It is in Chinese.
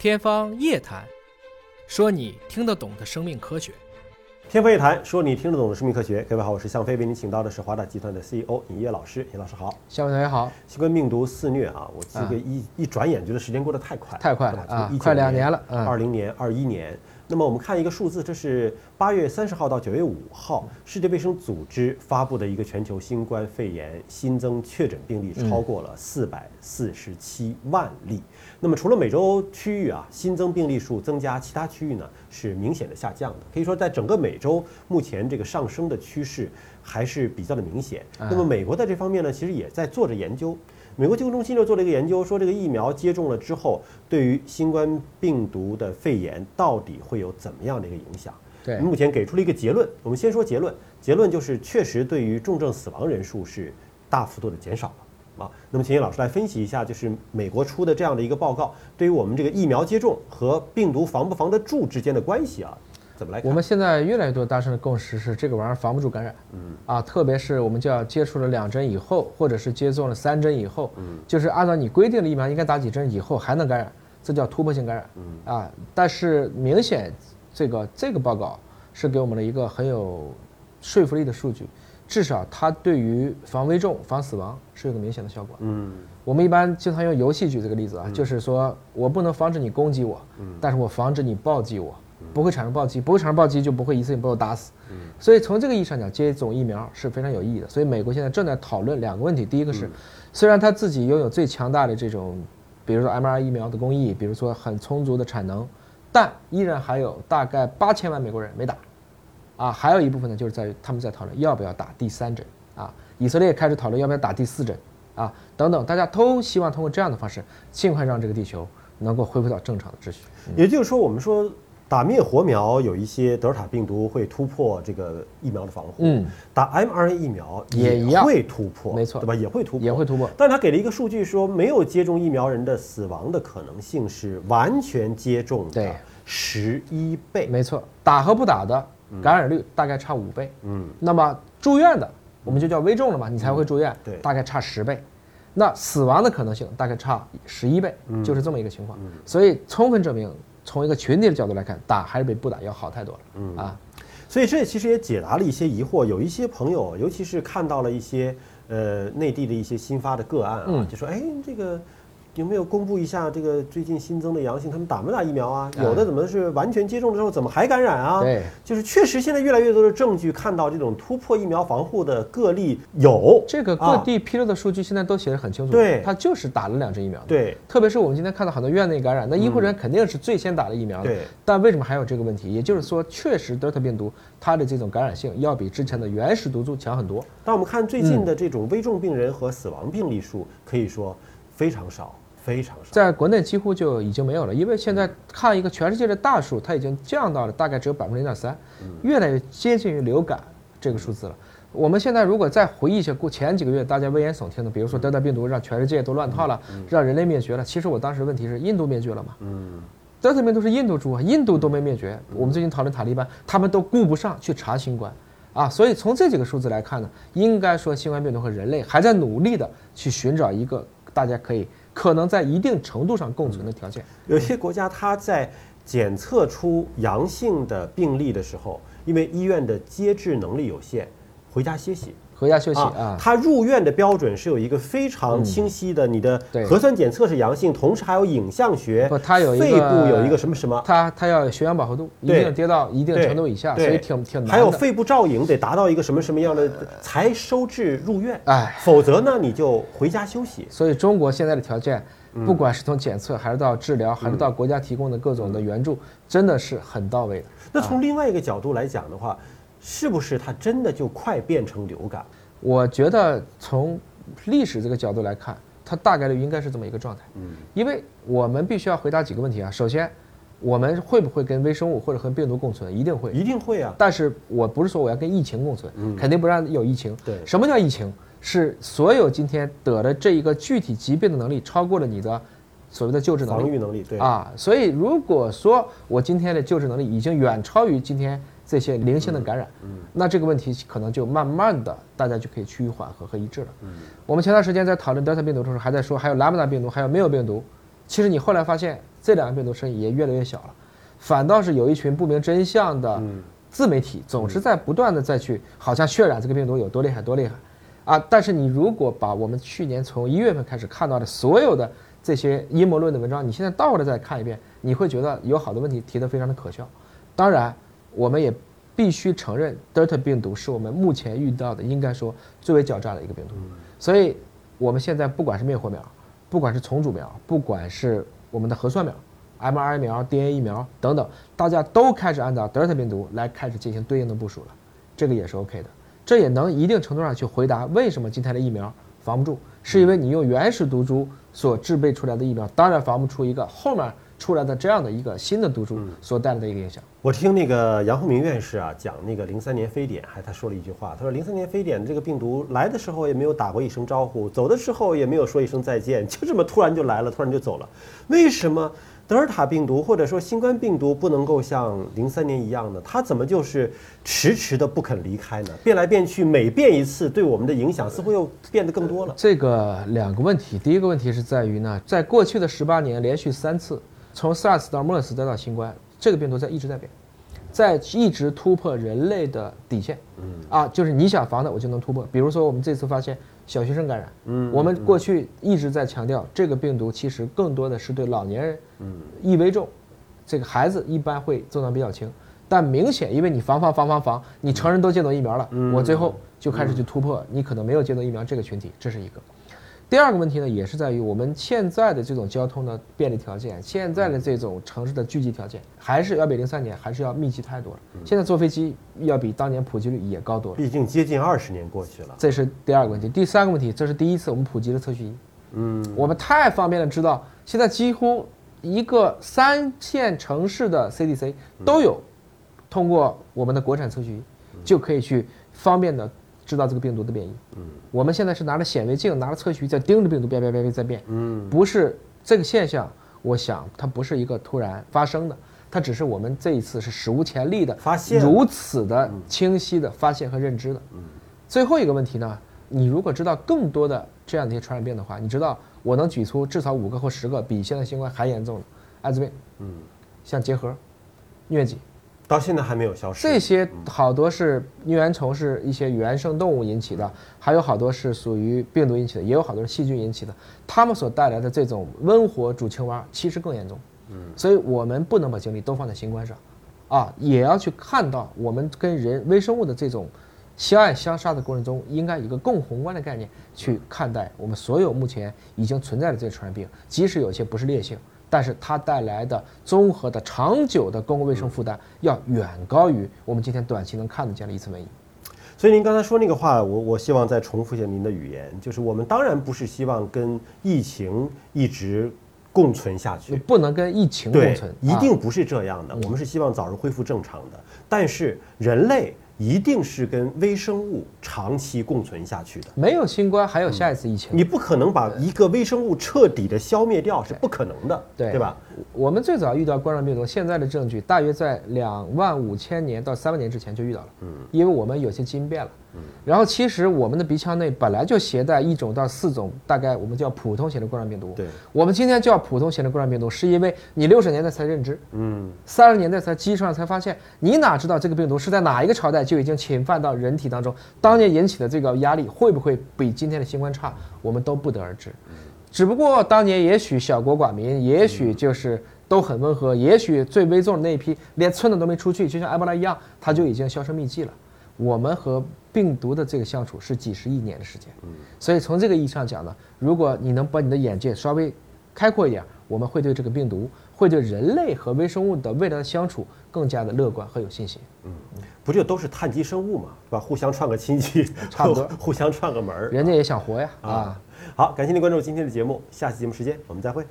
天方夜谭，说你听得懂的生命科学。天方夜谭，说你听得懂的生命科学。各位好，我是向飞，为您请到的是华大集团的 CEO 尹烨老师。尹老师好，向飞同学好。新冠病毒肆虐啊，我这个一一转眼觉得时间过得太快，太快了啊，快两年了。二零年、二一年。那么我们看一个数字，这是八月三十号到九月五号，世界卫生组织发布的一个全球新冠肺炎新增确诊病例超过了四百四十七万例。那么除了美洲区域啊，新增病例数增加，其他区域呢是明显的下降的。可以说，在整个美洲目前这个上升的趋势还是比较的明显。那么美国在这方面呢，其实也在做着研究。美国疾控中心就做了一个研究，说这个疫苗接种了之后，对于新冠病毒的肺炎到底会有怎么样的一个影响？对，目前给出了一个结论。我们先说结论，结论就是确实对于重症死亡人数是大幅度的减少了啊。那么，秦毅老师来分析一下，就是美国出的这样的一个报告，对于我们这个疫苗接种和病毒防不防得住之间的关系啊。怎么来？我们现在越来越多大生的共识是，这个玩意儿防不住感染。嗯啊，特别是我们叫接触了两针以后，或者是接种了三针以后，嗯，就是按照你规定的疫苗应该打几针以后还能感染，这叫突破性感染。嗯啊，但是明显这个这个报告是给我们了一个很有说服力的数据，至少它对于防危重、防死亡是有个明显的效果。嗯，我们一般经常用游戏举这个例子啊，就是说我不能防止你攻击我，嗯，但是我防止你暴击我。不会产生暴击，不会产生暴击就不会一次性把我打死。所以从这个意义上讲，接种疫苗是非常有意义的。所以美国现在正在讨论两个问题：第一个是，虽然他自己拥有最强大的这种，比如说 mRNA 疫苗的工艺，比如说很充足的产能，但依然还有大概八千万美国人没打。啊，还有一部分呢，就是在于他们在讨论要不要打第三针。啊，以色列开始讨论要不要打第四针。啊，等等，大家都希望通过这样的方式，尽快让这个地球能够恢复到正常的秩序。也就是说，我们说。打灭活苗有一些德尔塔病毒会突破这个疫苗的防护，嗯，打 mRNA 疫苗也会突破，没错，对吧？也会突破，也会突破。但他给了一个数据说，没有接种疫苗人的死亡的可能性是完全接种的十一倍，没错。打和不打的感染率大概差五倍，嗯。那么住院的我们就叫危重了嘛，你才会住院，对，大概差十倍。那死亡的可能性大概差十一倍，就是这么一个情况。所以充分证明。从一个群体的角度来看，打还是比不打要好太多了。嗯啊，所以这其实也解答了一些疑惑。有一些朋友，尤其是看到了一些呃内地的一些新发的个案啊，就说：“哎，这个。”有没有公布一下这个最近新增的阳性？他们打没打疫苗啊？有的怎么是完全接种之后怎么还感染啊？对，就是确实现在越来越多的证据看到这种突破疫苗防护的个例有。这个各地披露的数据现在都写得很清楚。对，他就是打了两针疫苗。对，特别是我们今天看到很多院内感染，那医护人员肯定是最先打的疫苗的。对。但为什么还有这个问题？也就是说，确实德尔塔病毒它的这种感染性要比之前的原始毒株强很多。但我们看最近的这种危重病人和死亡病例数，可以说非常少。非常少，在国内几乎就已经没有了，因为现在看一个全世界的大数，它已经降到了大概只有百分之零点三，越来越接近于流感这个数字了。我们现在如果再回忆一下过前几个月大家危言耸听的，比如说德尔塔病毒让全世界都乱套了，让人类灭绝了。其实我当时问题是印度灭绝了吗？嗯，德尔塔病毒是印度株啊，印度都没灭绝。我们最近讨论塔利班，他们都顾不上去查新冠啊。所以从这几个数字来看呢，应该说新冠病毒和人类还在努力的去寻找一个大家可以。可能在一定程度上共存的条件，有些国家它在检测出阳性的病例的时候，因为医院的接治能力有限，回家歇息。回家休息啊！他入院的标准是有一个非常清晰的，你的核酸检测是阳性，同时还有影像学，不，他有肺部有一个什么什么，他他要血氧饱和度一定跌到一定程度以下，所以挺挺难还有肺部照影得达到一个什么什么样的才收治入院，哎，否则呢你就回家休息。所以中国现在的条件，不管是从检测还是到治疗，还是到国家提供的各种的援助，真的是很到位的。那从另外一个角度来讲的话。是不是它真的就快变成流感？我觉得从历史这个角度来看，它大概率应该是这么一个状态。嗯，因为我们必须要回答几个问题啊。首先，我们会不会跟微生物或者和病毒共存？一定会，一定会啊。但是我不是说我要跟疫情共存，肯定不让有疫情。对，什么叫疫情？是所有今天得的这一个具体疾病的能力超过了你的所谓的救治能力、防御能力。对啊，所以如果说我今天的救治能力已经远超于今天。这些零星的感染，嗯，那这个问题可能就慢慢的，大家就可以趋于缓和和一致了。嗯，我们前段时间在讨论德尔塔病毒的时候，还在说还有拉姆达病毒，还有没有病毒。其实你后来发现，这两个病毒声音也越来越小了，反倒是有一群不明真相的自媒体总是在不断的再去好像渲染这个病毒有多厉害多厉害，啊！但是你如果把我们去年从一月份开始看到的所有的这些阴谋论的文章，你现在倒过来再看一遍，你会觉得有好多问题提得非常的可笑。当然，我们也必须承认德尔塔病毒是我们目前遇到的应该说最为狡诈的一个病毒。所以，我们现在不管是灭活苗，不管是重组苗，不管是我们的核酸苗、mRNA 苗、DNA 疫苗等等，大家都开始按照德尔塔病毒来开始进行对应的部署了，这个也是 OK 的。这也能一定程度上去回答为什么今天的疫苗防不住，是因为你用原始毒株所制备出来的疫苗，当然防不出一个后面出来的这样的一个新的毒株所带来的一个影响。我听那个杨厚明院士啊讲那个零三年非典，还他说了一句话，他说零三年非典这个病毒来的时候也没有打过一声招呼，走的时候也没有说一声再见，就这么突然就来了，突然就走了。为什么德尔塔病毒或者说新冠病毒不能够像零三年一样呢？它怎么就是迟迟的不肯离开呢？变来变去，每变一次，对我们的影响似乎又变得更多了。这个两个问题，第一个问题是在于呢，在过去的十八年连续三次，从 SARS 到 MERS 再到新冠。这个病毒在一直在变，在一直突破人类的底线，嗯啊，就是你想防的我就能突破。比如说我们这次发现小学生感染，嗯，我们过去一直在强调这个病毒其实更多的是对老年人，嗯，易危重，这个孩子一般会症状比较轻，但明显因为你防防防防防，你成人都接种疫苗了，我最后就开始去突破你可能没有接种疫苗这个群体，这是一个。第二个问题呢，也是在于我们现在的这种交通的便利条件，现在的这种城市的聚集条件，还是要比零三年还是要密集太多了。现在坐飞机要比当年普及率也高多了。毕竟接近二十年过去了，这是第二个问题。第三个问题，这是第一次我们普及了测序仪。嗯，我们太方便了，知道现在几乎一个三线城市的 CDC 都有通过我们的国产测序仪，就可以去方便的。知道这个病毒的变异，嗯，我们现在是拿着显微镜，拿着测序仪在盯着病毒变变变变在变，嗯，不是这个现象，我想它不是一个突然发生的，它只是我们这一次是史无前例的发现，如此的清晰的发现和认知的，嗯，最后一个问题呢，你如果知道更多的这样的一些传染病的话，你知道我能举出至少五个或十个比现在新冠还严重的艾滋病，嗯，像结核、疟疾。到现在还没有消失。这些好多是疟原虫，是一些原生动物引起的，还有好多是属于病毒引起的，也有好多是细菌引起的。它们所带来的这种温火煮青蛙，其实更严重。嗯，所以我们不能把精力都放在新冠上，啊，也要去看到我们跟人微生物的这种相爱相杀的过程中，应该一个更宏观的概念去看待我们所有目前已经存在的这些传染病，即使有些不是烈性。但是它带来的综合的长久的公共卫生负担要远高于我们今天短期能看得见的一次瘟疫。所以您刚才说那个话，我我希望再重复一下您的语言，就是我们当然不是希望跟疫情一直共存下去，不能跟疫情共存，一定不是这样的。我们是希望早日恢复正常的，但是人类。一定是跟微生物长期共存下去的。没有新冠，还有下一次疫情。你不可能把一个微生物彻底的消灭掉，是不可能的，对对吧？我们最早遇到冠状病毒，现在的证据大约在两万五千年到三万年之前就遇到了。嗯，因为我们有些基因变了。嗯然后其实我们的鼻腔内本来就携带一种到四种，大概我们叫普通型的冠状病毒。对，我们今天叫普通型的冠状病毒，是因为你六十年代才认知，嗯，三十年代才基础上才发现，你哪知道这个病毒是在哪一个朝代就已经侵犯到人体当中，当年引起的这个压力会不会比今天的新冠差，我们都不得而知。只不过当年也许小国寡民，也许就是都很温和，也许最危重的那一批连村子都没出去，就像埃博拉一样，它就已经销声匿迹了。我们和病毒的这个相处是几十亿年的时间，嗯，所以从这个意义上讲呢，如果你能把你的眼界稍微开阔一点，我们会对这个病毒，会对人类和微生物的未来的相处更加的乐观和有信心。嗯，不就都是碳基生物嘛，对吧？互相串个亲戚，差不多，互相串个门儿，人家也想活呀。啊，好，感谢您关注今天的节目，下期节目时间我们再会。